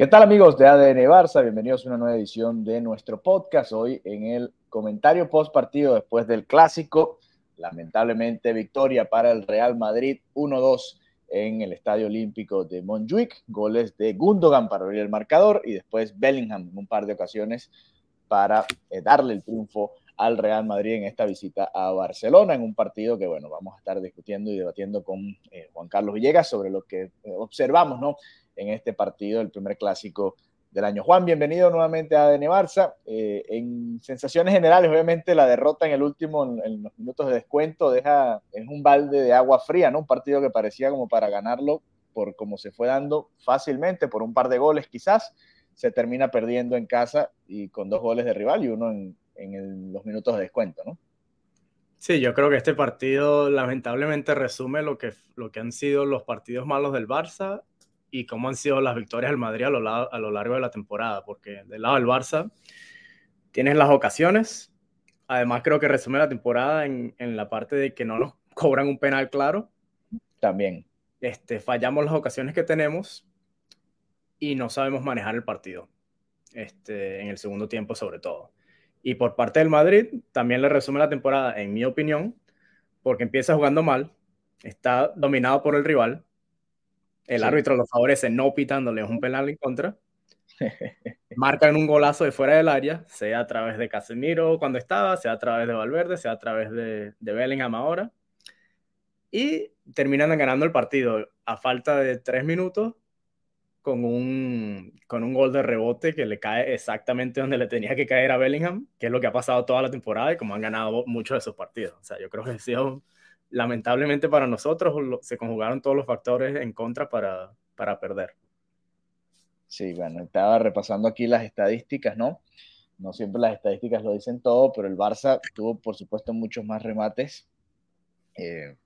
¿Qué tal amigos de ADN Barça? Bienvenidos a una nueva edición de nuestro podcast. Hoy en el comentario post partido después del clásico, lamentablemente victoria para el Real Madrid 1-2 en el Estadio Olímpico de Montjuic, goles de Gundogan para abrir el marcador y después Bellingham en un par de ocasiones para eh, darle el triunfo al Real Madrid en esta visita a Barcelona, en un partido que, bueno, vamos a estar discutiendo y debatiendo con eh, Juan Carlos Villegas sobre lo que observamos, ¿no? En este partido, el primer clásico del año. Juan, bienvenido nuevamente a ADN Barça. Eh, en sensaciones generales, obviamente la derrota en el último, en, los minutos de descuento, deja, es un balde de agua fría, ¿no? Un partido que parecía como para ganarlo por cómo se fue dando fácilmente, por un par de goles quizás, se termina perdiendo en casa y con dos goles de rival y uno en, en los minutos de descuento, ¿no? Sí, yo creo que este partido lamentablemente resume lo que, lo que han sido los partidos malos del Barça y cómo han sido las victorias del Madrid a lo, a lo largo de la temporada, porque del lado del Barça tienes las ocasiones, además creo que resume la temporada en, en la parte de que no nos cobran un penal claro. También. Este, fallamos las ocasiones que tenemos y no sabemos manejar el partido, este, en el segundo tiempo sobre todo. Y por parte del Madrid también le resume la temporada, en mi opinión, porque empieza jugando mal, está dominado por el rival, el árbitro lo favorece no pitándole un penal en contra. Marcan un golazo de fuera del área, sea a través de Casemiro cuando estaba, sea a través de Valverde, sea a través de, de Bellingham ahora. Y terminan ganando el partido a falta de tres minutos con un, con un gol de rebote que le cae exactamente donde le tenía que caer a Bellingham, que es lo que ha pasado toda la temporada y como han ganado muchos de sus partidos. O sea, yo creo que ha sido lamentablemente para nosotros se conjugaron todos los factores en contra para, para perder. Sí, bueno, estaba repasando aquí las estadísticas, ¿no? No siempre las estadísticas lo dicen todo, pero el Barça tuvo, por supuesto, muchos más remates. Eh,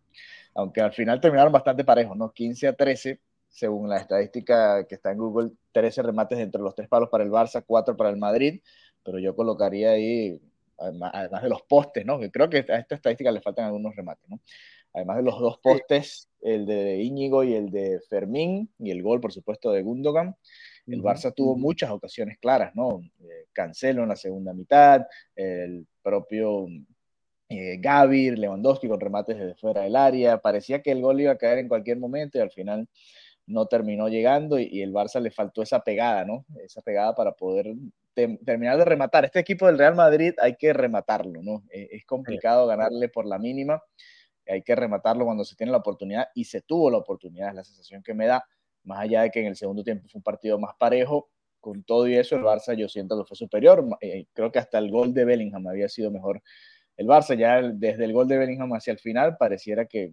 aunque al final terminaron bastante parejos, ¿no? 15 a 13, según la estadística que está en Google, 13 remates entre los tres palos para el Barça, 4 para el Madrid, pero yo colocaría ahí además de los postes, ¿no? creo que a esta estadística le faltan algunos remates, ¿no? Además de los dos postes, el de Íñigo y el de Fermín, y el gol, por supuesto, de Gundogan. El Barça tuvo muchas ocasiones claras, ¿no? Eh, Cancelo en la segunda mitad, el propio eh, Gavi, Lewandowski con remates desde fuera del área. Parecía que el gol iba a caer en cualquier momento y al final no terminó llegando y, y el Barça le faltó esa pegada, ¿no? Esa pegada para poder terminar de rematar. Este equipo del Real Madrid hay que rematarlo, ¿no? E, es complicado ganarle por la mínima, hay que rematarlo cuando se tiene la oportunidad y se tuvo la oportunidad, es la sensación que me da, más allá de que en el segundo tiempo fue un partido más parejo, con todo y eso el Barça yo siento que fue superior, eh, creo que hasta el gol de Bellingham había sido mejor el Barça, ya desde el gol de Bellingham hacia el final pareciera que,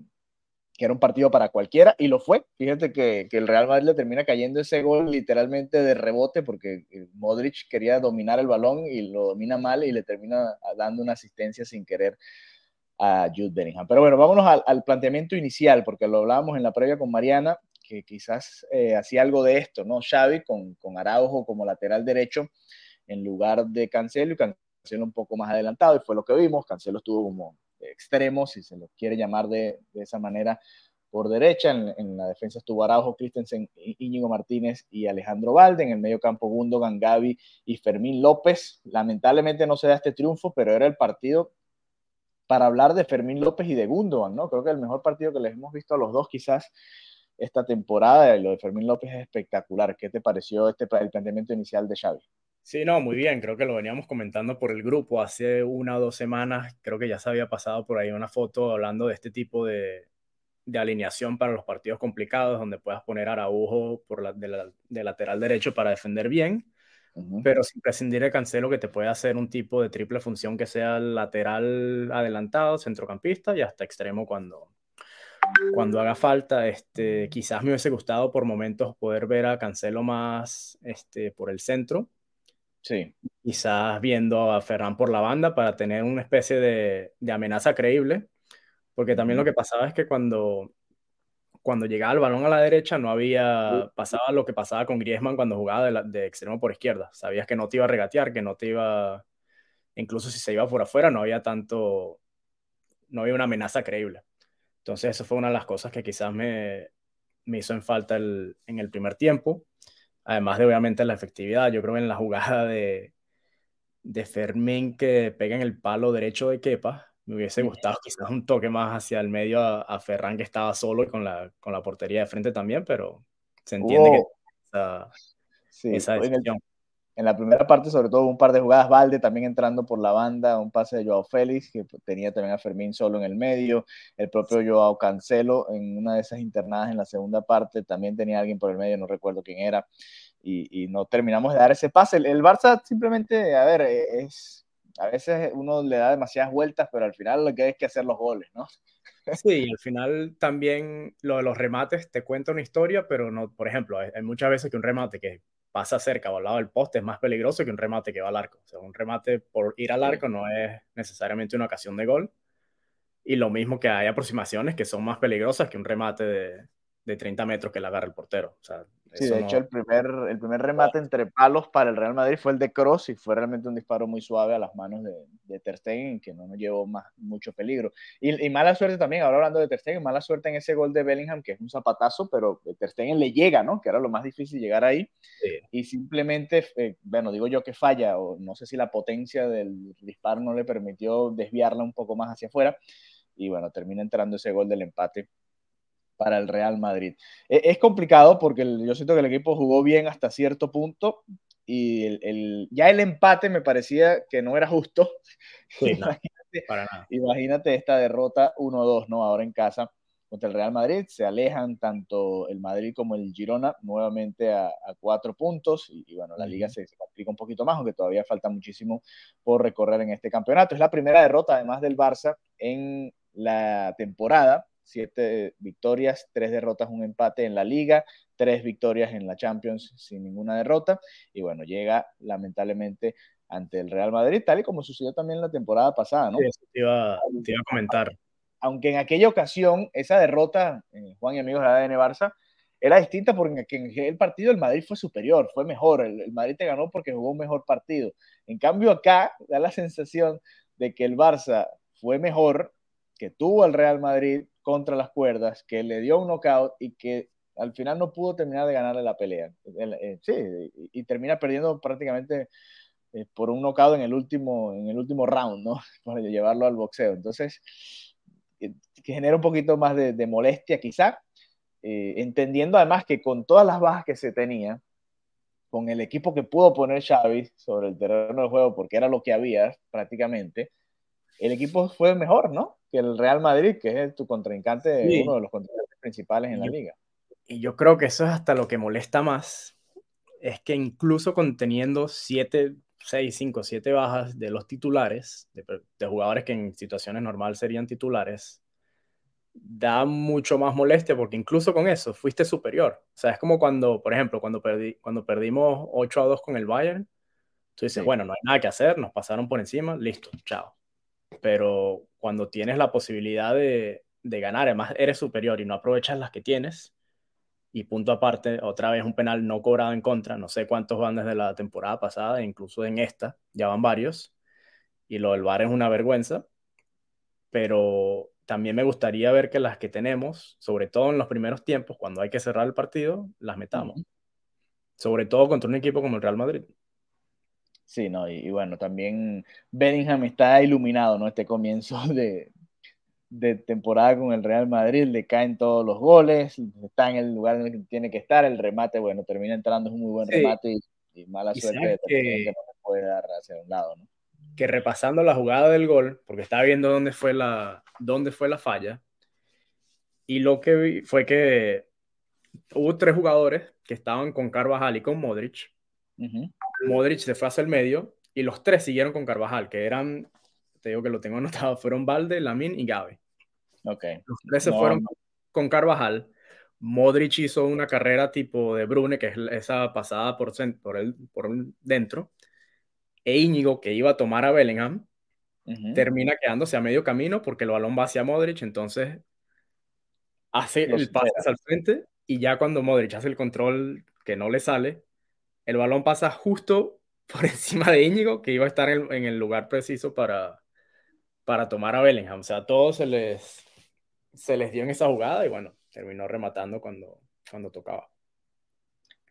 que era un partido para cualquiera, y lo fue. Fíjate que, que, el Real Madrid le termina cayendo ese gol literalmente de rebote, porque eh, Modric quería dominar el balón y lo domina mal y le termina dando una asistencia sin querer a Jude Bellingham. Pero bueno, vámonos al, al planteamiento inicial, porque lo hablábamos en la previa con Mariana, que quizás eh, hacía algo de esto, ¿no? Xavi con, con Araujo como lateral derecho en lugar de Cancelo y Cancelo un poco más adelantado, y fue lo que vimos. Cancelo estuvo como extremos, si se los quiere llamar de, de esa manera, por derecha. En, en, la defensa estuvo Araujo, Christensen, Íñigo Martínez y Alejandro Valde. En el medio campo, Gundogan, Gaby y Fermín López. Lamentablemente no se da este triunfo, pero era el partido para hablar de Fermín López y de Gundogan, ¿no? Creo que el mejor partido que les hemos visto a los dos quizás esta temporada, lo de Fermín López es espectacular. ¿Qué te pareció este, el planteamiento inicial de Xavi? Sí, no, muy bien. Creo que lo veníamos comentando por el grupo hace una o dos semanas. Creo que ya se había pasado por ahí una foto hablando de este tipo de, de alineación para los partidos complicados, donde puedas poner a Araujo por la, de, la, de, lateral derecho para defender bien, uh -huh. pero sin prescindir de Cancelo, que te puede hacer un tipo de triple función que sea lateral adelantado, centrocampista y hasta extremo cuando, cuando haga falta. Este, quizás me hubiese gustado por momentos poder ver a Cancelo más este, por el centro Sí. Quizás viendo a Ferran por la banda para tener una especie de, de, amenaza creíble, porque también lo que pasaba es que cuando, cuando llegaba el balón a la derecha no había, pasaba lo que pasaba con Griezmann cuando jugaba de, la, de extremo por izquierda, sabías que no te iba a regatear, que no te iba, incluso si se iba por afuera no había tanto, no había una amenaza creíble. Entonces eso fue una de las cosas que quizás me, me hizo en falta el, en el primer tiempo. Además de obviamente la efectividad, yo creo que en la jugada de, de Fermín que pega en el palo derecho de Kepa, me hubiese gustado quizás un toque más hacia el medio a, Ferran que estaba solo y con la, con la portería de frente también, pero se entiende que esa, sí, esa decisión en la primera parte, sobre todo, un par de jugadas, Valde también entrando por la banda, un pase de Joao Félix, que tenía también a Fermín solo en el medio, el propio Joao Cancelo en una de esas internadas en la segunda parte, también tenía alguien por el medio, no recuerdo quién era, y, no terminamos de dar ese pase. El, Barça simplemente, a ver, es, a veces uno le da demasiadas vueltas, pero al final lo que hay es que hacer los goles, ¿no? Sí, al final también lo de los remates te cuenta una historia, pero no, por ejemplo, hay muchas veces que un remate que pasa cerca o al lado del poste es más peligroso que un remate que va al arco. O sea, un remate por ir al arco no es necesariamente una ocasión de gol. Y lo mismo que hay aproximaciones que son más peligrosas que un remate de, de 30 metros que le agarra el portero. O sea, Sí, de hecho, el primer, el primer remate entre palos para el Real Madrid fue el de Cross y fue realmente un disparo muy suave a las manos de, de Ter Stegen, que no nos llevó más, mucho peligro. Y, y, mala suerte también, ahora hablando de Ter Stegen, mala suerte en ese gol de Bellingham, que es un zapatazo, pero Ter Stegen le llega, ¿no? Que era lo más difícil llegar ahí. Y simplemente, eh, bueno, digo yo que falla, o no sé si la potencia del disparo no le permitió desviarla un poco más hacia afuera. Y bueno, termina entrando ese gol del empate para el Real Madrid. E, es complicado porque yo siento que el equipo jugó bien hasta cierto punto y el, ya el empate me parecía que no era justo. imagínate, para nada. imagínate, esta derrota 1-2, ¿no? Ahora en casa contra el Real Madrid. Se alejan tanto el Madrid como el Girona nuevamente a, cuatro puntos y, bueno, la liga se, se, complica un poquito más, aunque todavía falta muchísimo por recorrer en este campeonato. Es la primera derrota además del Barça en la temporada siete victorias, tres derrotas, un empate en la liga, tres victorias en la Champions sin ninguna derrota. Y bueno, llega lamentablemente ante el Real Madrid, tal y como sucedió también la temporada pasada, ¿no? Sí, te, iba, a comentar. Aunque en aquella ocasión, esa derrota, eh, Juan y amigos de la ADN Barça, era distinta porque en el partido el Madrid fue superior, fue mejor. El, el, Madrid te ganó porque jugó un mejor partido. En cambio, acá da la sensación de que el Barça fue mejor, que tuvo al Real Madrid, contra las cuerdas, que le dio un knockout y que al final no pudo terminar de ganarle la pelea. Eh, sí, y, termina perdiendo prácticamente eh, por un knockout en el último, en el último round, ¿no? Para llevarlo al boxeo. Entonces, eh, que genera un poquito más de, molestia quizá, entendiendo además que con todas las bajas que se tenía, con el equipo que pudo poner Xavi sobre el terreno de juego, porque era lo que había prácticamente, el equipo fue mejor, ¿no? Que el Real Madrid, que es tu contrincante, uno de los contrincantes principales en la liga. Y yo creo que eso es hasta lo que molesta más, es que incluso conteniendo 7, 6, 5, 7 bajas de los titulares, de, jugadores que en situaciones normales serían titulares, da mucho más molestia porque incluso con eso fuiste superior. O sea, es como cuando, por ejemplo, cuando, perdí, cuando perdimos 8 a 2 con el Bayern, tú dices, bueno, no hay nada que hacer, nos pasaron por encima, listo, chao pero cuando tienes la posibilidad de, ganar, además eres superior y no aprovechas las que tienes, y punto aparte, otra vez un penal no cobrado en contra, no sé cuántos van desde la temporada pasada, incluso en esta, ya van varios, y lo del VAR es una vergüenza, pero también me gustaría ver que las que tenemos, sobre todo en los primeros tiempos, cuando hay que cerrar el partido, las metamos. Sobre todo contra un equipo como el Real Madrid. Sí, no, y, bueno, también Bellingham está iluminado, ¿no? Este comienzo de, de, temporada con el Real Madrid, le caen todos los goles, está en el lugar en el que tiene que estar, el remate, bueno, termina entrando, es un muy buen remate y, mala suerte de que, no se puede dar hacia un lado, ¿no? Que repasando la jugada del gol, porque estaba viendo dónde fue la, dónde fue la falla, y lo que vi fue que hubo tres jugadores que estaban con Carvajal y con Modric, Modric se fue hacia el medio y los tres siguieron con Carvajal, que eran, te digo que lo tengo anotado, fueron Valde, Lamin y Gabe. Okay. Los tres se fueron con Carvajal. Modric hizo una carrera tipo de Brune, que es esa pasada por, por, el, por dentro. E Íñigo, que iba a tomar a Bellingham, termina quedándose a medio camino porque el balón va hacia Modric, entonces hace el pase el frente y ya cuando Modric hace el control que no le sale, el balón pasa justo por encima de Íñigo, que iba a estar en, el lugar preciso para, para tomar a Bellingham. O sea, todo se les, se les dio en esa jugada y bueno, terminó rematando cuando, cuando tocaba.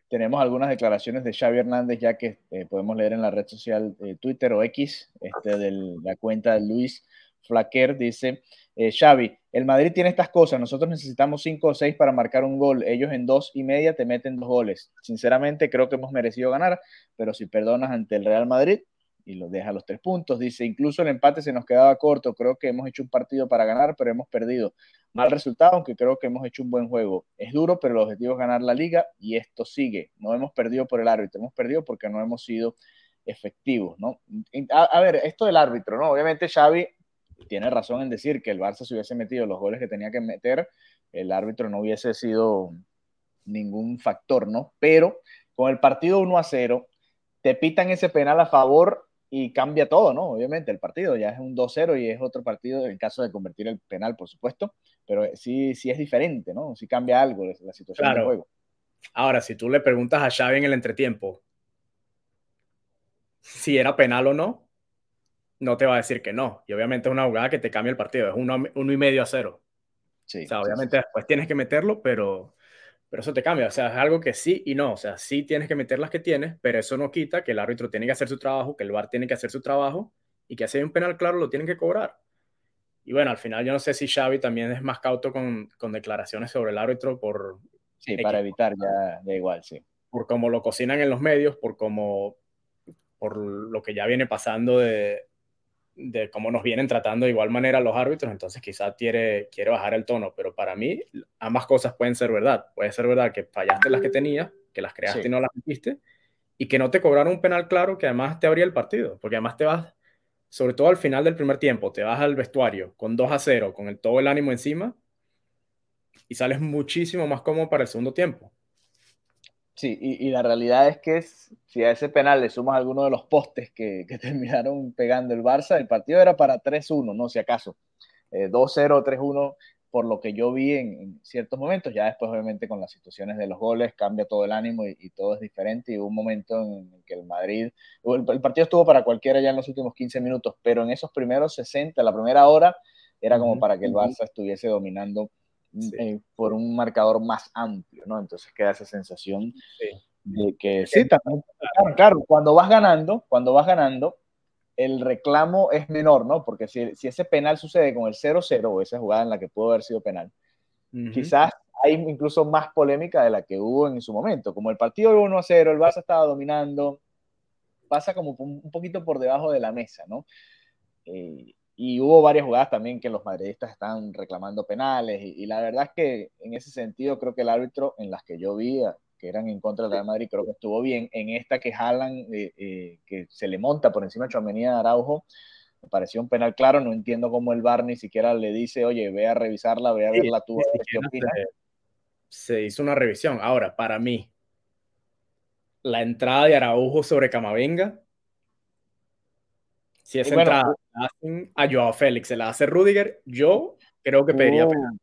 tenemos algunas declaraciones de Xavi Hernández ya que eh, podemos leer en la red social eh, Twitter o X, este, de la cuenta de Luis Flaquer, dice, eh, Xavi, el Madrid tiene estas cosas, nosotros necesitamos cinco o seis para marcar un gol, ellos en dos y media te meten dos goles. Sinceramente creo que hemos merecido ganar, pero si perdonas ante el Real Madrid, y lo deja a los tres puntos. Dice, incluso el empate se nos quedaba corto, creo que hemos hecho un partido para ganar, pero hemos perdido. Mal resultado, aunque creo que hemos hecho un buen juego. Es duro, pero el objetivo es ganar la liga y esto sigue. No hemos perdido por el árbitro, hemos perdido porque no hemos sido efectivos, ¿no? A, ver, esto del árbitro, ¿no? Obviamente Xavi tiene razón en decir que el Barça se hubiese metido los goles que tenía que meter, el árbitro no hubiese sido ningún factor, ¿no? Pero con el partido 1 a 0, te pitan ese penal a favor y cambia todo, ¿no? Obviamente el partido ya es un 2-0 y es otro partido en caso de convertir el penal, por supuesto, pero sí, sí es diferente, ¿no? Sí cambia algo la situación del juego. Ahora, si tú le preguntas a Xavi en el entretiempo si era penal o no, no te va a decir que no. Y obviamente es una jugada que te cambia el partido, es uno, uno y medio a cero. Sí, o sea, obviamente después tienes que meterlo, pero pero eso te cambia, o sea, es algo que sí y no, o sea, sí tienes que meter las que tienes, pero eso no quita que el árbitro tiene que hacer su trabajo, que el VAR tiene que hacer su trabajo y que si hay un penal claro lo tienen que cobrar. Y bueno, al final yo no sé si Xavi también es más cauto con, con declaraciones sobre el árbitro por... Sí, para evitar ya da igual, sí. Por cómo lo cocinan en los medios, por cómo, por lo que ya viene pasando de, de cómo nos vienen tratando de igual manera los árbitros, entonces quizás quiere, quiere bajar el tono, pero para mí ambas cosas pueden ser verdad. Puede ser verdad que fallaste las que tenías, que las creaste y no las metiste, y que no te cobraron un penal claro que además te abría el partido, porque además te vas, sobre todo al final del primer tiempo, te vas al vestuario con 2 a 0, con el, todo el ánimo encima, y sales muchísimo más cómodo para el segundo tiempo. Sí, y, la realidad es que si a ese penal le sumas alguno de los postes que, que terminaron pegando el Barça, el partido era para 3-1, no si acaso. 2-0, eh, 3-1, por lo que yo vi en, ciertos momentos. Ya después, obviamente, con las situaciones de los goles, cambia todo el ánimo y, todo es diferente. Y hubo un momento en el que el Madrid, el, el, partido estuvo para cualquiera ya en los últimos 15 minutos, pero en esos primeros 60, la primera hora, era como para que el Barça estuviese dominando eh, por un marcador más amplio, ¿no? Entonces queda esa sensación de que sí, también, claro, claro, cuando vas ganando, cuando vas ganando, el reclamo es menor, ¿no? Porque si, si ese penal sucede con el 0-0 o esa jugada en la que pudo haber sido penal, quizás hay incluso más polémica de la que hubo en su momento. Como el partido de 1-0, el Barça estaba dominando, pasa como un poquito por debajo de la mesa, ¿no? Eh, y hubo varias jugadas también que los madridistas están reclamando penales y, la verdad es que en ese sentido creo que el árbitro en las que yo vi que eran en contra del Real Madrid creo que estuvo bien. En esta que jalan eh, eh, que se le monta por encima de Chuamenía de Araujo me pareció un penal claro no entiendo cómo el VAR ni siquiera le dice oye ve a revisarla ve a verla tú se hizo una revisión. Ahora para mí la entrada de Araujo sobre Camavinga si esa entrada a Joao Félix, se la hace Rudiger, yo creo que pediría penal.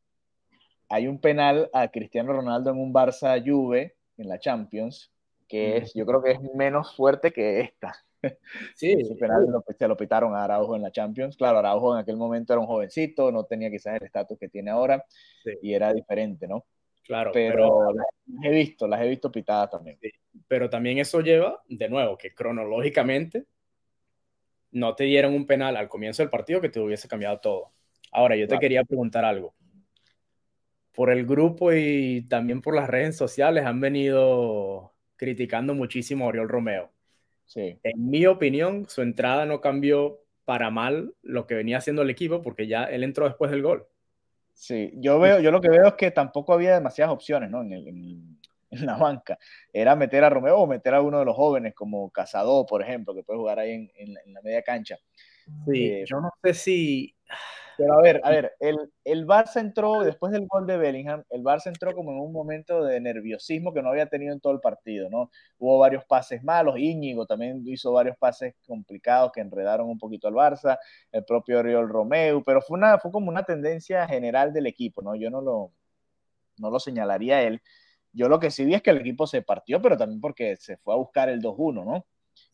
Hay un penal a Cristiano Ronaldo en un Barça Juve en la Champions, que es, yo creo que es menos fuerte que esta. Sí, ese penal lo, se lo pitaron a Araujo en la Champions. Claro, Araujo en aquel momento era un jovencito, no tenía quizás el estatus que tiene ahora y era diferente, ¿no? Claro, pero, las he visto, las he visto pitadas también. pero también eso lleva, de nuevo, que cronológicamente no te dieron un penal al comienzo del partido que te hubiese cambiado todo. Ahora, yo te quería preguntar algo. Por el grupo y también por las redes sociales han venido criticando muchísimo a Oriol Romeo. Sí. En mi opinión, su entrada no cambió para mal lo que venía haciendo el equipo porque ya él entró después del gol. Sí, yo veo, yo lo que veo es que tampoco había demasiadas opciones, ¿no? En el, en la banca. Era meter a Romeo o meter a uno de los jóvenes, como Casado, por ejemplo, que puede jugar ahí en, la media cancha. Sí, eh, yo no sé si. Pero a ver, a ver, el, el Barça entró, después del gol de Bellingham, el Barça entró como en un momento de nerviosismo que no había tenido en todo el partido, ¿no? Hubo varios pases malos, Íñigo también hizo varios pases complicados que enredaron un poquito al Barça, el propio Oriol Romeo, pero fue, una, fue como una tendencia general del equipo, ¿no? Yo no lo, no lo señalaría a él, yo lo que sí vi es que el equipo se partió, pero también porque se fue a buscar el 2-1, ¿no?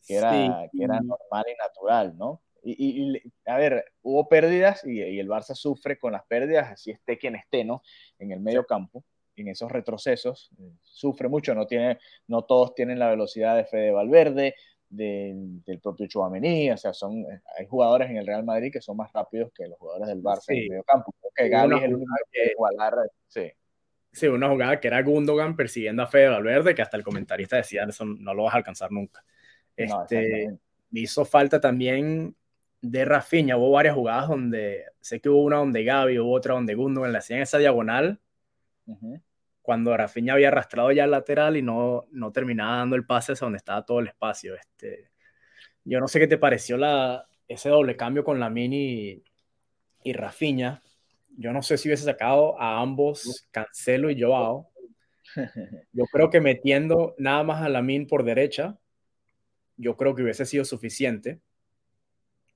Que era, que era normal y natural, ¿no? Y, a ver, hubo pérdidas y, el Barça sufre con las pérdidas, así esté quien esté, ¿no? En el medio campo. en esos retrocesos, sufre mucho, no, tiene, no todos tienen la velocidad de Fede Valverde, del, propio Chouameni, o sea, son, hay jugadores en el Real Madrid que son más rápidos que los jugadores del Barça en el medio campo. que Gaby es el único que igualar, sí. Sí, una jugada que era Gundogan persiguiendo a Fede Valverde, que hasta el comentarista decía, eso no lo vas a alcanzar nunca. Este, me hizo falta también de Rafinha, hubo varias jugadas donde, sé que hubo una donde Gaby, hubo otra donde Gundogan le hacían esa diagonal, cuando Rafinha había arrastrado ya el lateral y no, no terminaba dando el pase hacia donde estaba todo el espacio. Este, yo no sé qué te pareció la, ese doble cambio con la Mini y Rafinha. Yo no sé si hubiese sacado a ambos Cancelo y Joao. Yo creo que metiendo nada más a Lamin por derecha, yo creo que hubiese sido suficiente.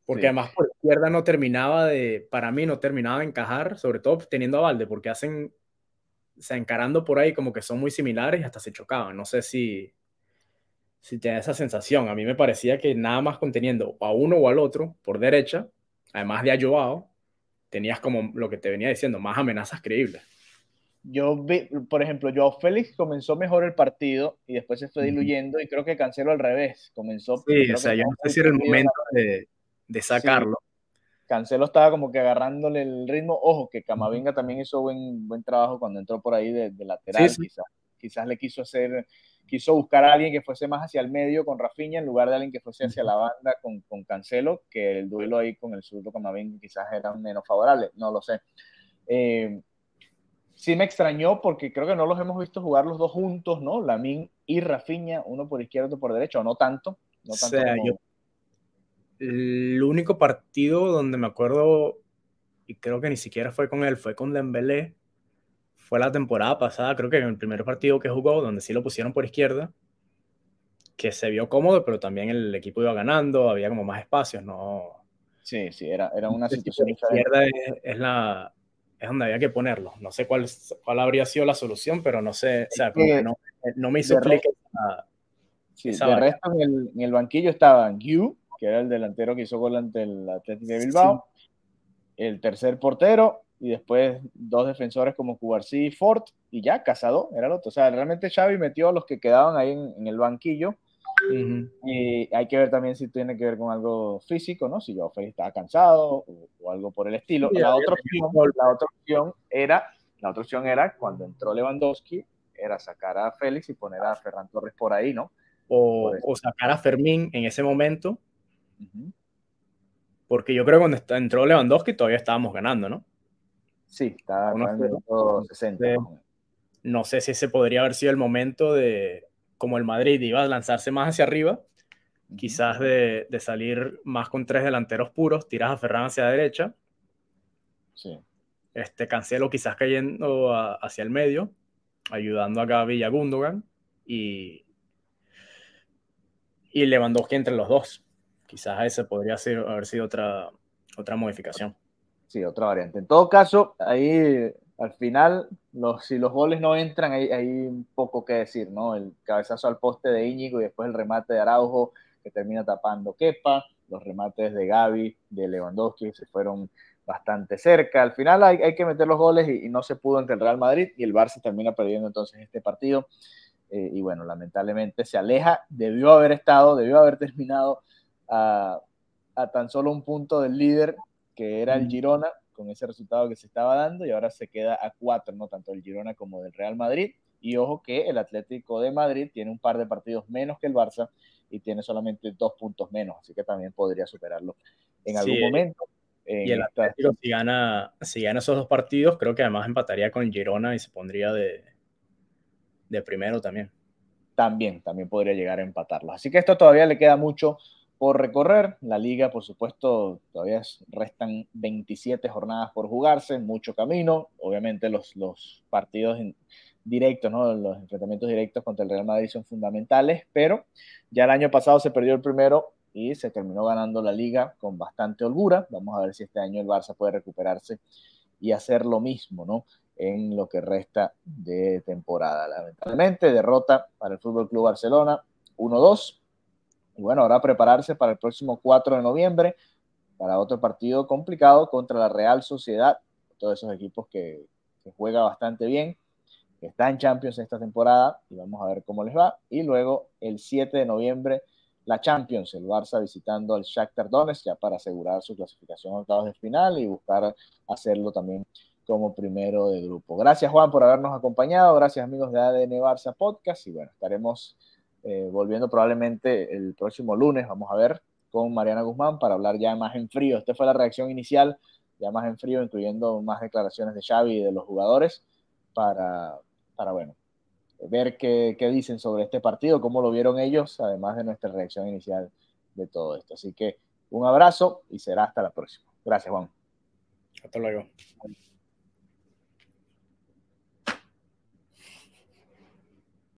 Porque además por izquierda no terminaba de, para mí no terminaba de encajar, sobre todo teniendo a Valde, porque hacen, o sea, encarando por ahí como que son muy similares y hasta se chocaban. No sé si, si te da esa sensación. A mí me parecía que nada más conteniendo a uno o al otro por derecha, además de a Joao, tenías como lo que te venía diciendo, más amenazas creíbles. Yo vi, por ejemplo, Joao Félix comenzó mejor el partido y después se fue diluyendo y creo que Cancelo al revés, comenzó... Sí, o sea, yo no sé si era el momento de, de sacarlo. Cancelo estaba como que agarrándole el ritmo, ojo, que Camavinga también hizo buen, buen trabajo cuando entró por ahí de, lateral, quizás, quizás le quiso hacer quiso buscar a alguien que fuese más hacia el medio con Rafinha en lugar de alguien que fuese hacia la banda con, con Cancelo, que el duelo ahí con el zurdo Camavinga quizás era menos favorable, no lo sé. Eh, sí me extrañó porque creo que no los hemos visto jugar los dos juntos, ¿no? Lamin y Rafinha, uno por izquierda, otro por derecha, o no tanto. No tanto o sea, yo, el único partido donde me acuerdo, y creo que ni siquiera fue con él, fue con Dembélé, fue la temporada pasada, creo que en el primer partido que jugó, donde sí lo pusieron por izquierda, que se vio cómodo, pero también el equipo iba ganando, había como más espacios, ¿no? Sí, sí, era, era una situación izquierda es, la, es donde había que ponerlo. No sé cuál, cuál habría sido la solución, pero no sé, o sea, no, no, me hizo clic sí, de resto en el, en el, banquillo estaban Yu, que era el delantero que hizo gol ante el Atlético de Bilbao, el tercer portero, y después dos defensores como Cubarsí y Ford, y ya, Casado, era el otro. O sea, realmente Xavi metió a los que quedaban ahí en, el banquillo, y hay que ver también si tiene que ver con algo físico, ¿no? Si yo Félix estaba cansado o, algo por el estilo. la, otra opción, la otra opción era, la otra opción era cuando entró Lewandowski, era sacar a Félix y poner a Ferran Torres por ahí, ¿no? O, o sacar a Fermín en ese momento. Porque yo creo que cuando entró Lewandowski todavía estábamos ganando, ¿no? Sí, está en 60. No sé si ese podría haber sido el momento de, como el Madrid iba a lanzarse más hacia arriba, quizás de, salir más con tres delanteros puros, tiras a Ferran hacia la derecha. Sí. Este Cancelo quizás cayendo hacia el medio, ayudando a Gaby y a Gundogan. Y, y Lewandowski entre los dos. Quizás ese podría ser, haber sido otra, otra modificación. Sí, otra variante. En todo caso, ahí al final, si los goles no entran, hay, hay un poco que decir, ¿no? El cabezazo al poste de Íñigo y después el remate de Araujo que termina tapando Kepa, los remates de Gaby, de Lewandowski se fueron bastante cerca. Al final hay, que meter los goles y, no se pudo entre el Real Madrid y el Barça termina perdiendo entonces este partido. Eh, y bueno, lamentablemente se aleja, debió haber estado, debió haber terminado a tan solo un punto del líder que era el Girona, con ese resultado que se estaba dando, y ahora se queda a cuatro, ¿no? Tanto el Girona como del Real Madrid. Y ojo que el Atlético de Madrid tiene un par de partidos menos que el Barça y tiene solamente dos puntos menos, así que también podría superarlo en algún momento. y el Atlético, si gana, si gana esos dos partidos, creo que además empataría con el Girona y se pondría de, de primero también. También, también podría llegar a empatarlo. Así que esto todavía le queda mucho por recorrer. La liga, por supuesto, todavía restan 27 jornadas por jugarse, mucho camino. Obviamente los, partidos directos, ¿no? los enfrentamientos directos contra el Real Madrid son fundamentales, pero ya el año pasado se perdió el primero y se terminó ganando la liga con bastante holgura. Vamos a ver si este año el Barça puede recuperarse y hacer lo mismo, ¿no? En lo que resta de temporada. Lamentablemente, derrota para el Fútbol Club Barcelona 1-2 y bueno, ahora prepararse para el próximo 4 de noviembre, para otro partido complicado contra la Real Sociedad, todos esos equipos que, que juega bastante bien. que está en Champions esta temporada y vamos a ver cómo les va. Y luego el 7 de noviembre la Champions, el Barça visitando al Shakhtar Donetsk ya para asegurar su clasificación a octavos de final y buscar hacerlo también como primero de grupo. Gracias Juan por habernos acompañado, gracias amigos de ADN Barça Podcast y bueno, estaremos eh, volviendo probablemente el próximo lunes, vamos a ver, con Mariana Guzmán para hablar ya más en frío. Esta fue la reacción inicial, ya más en frío, incluyendo más declaraciones de Xavi y de los jugadores para, para bueno, ver qué, qué dicen sobre este partido, cómo lo vieron ellos, además de nuestra reacción inicial de todo esto. Así que un abrazo y será hasta la próxima. Gracias, Juan. Hasta luego.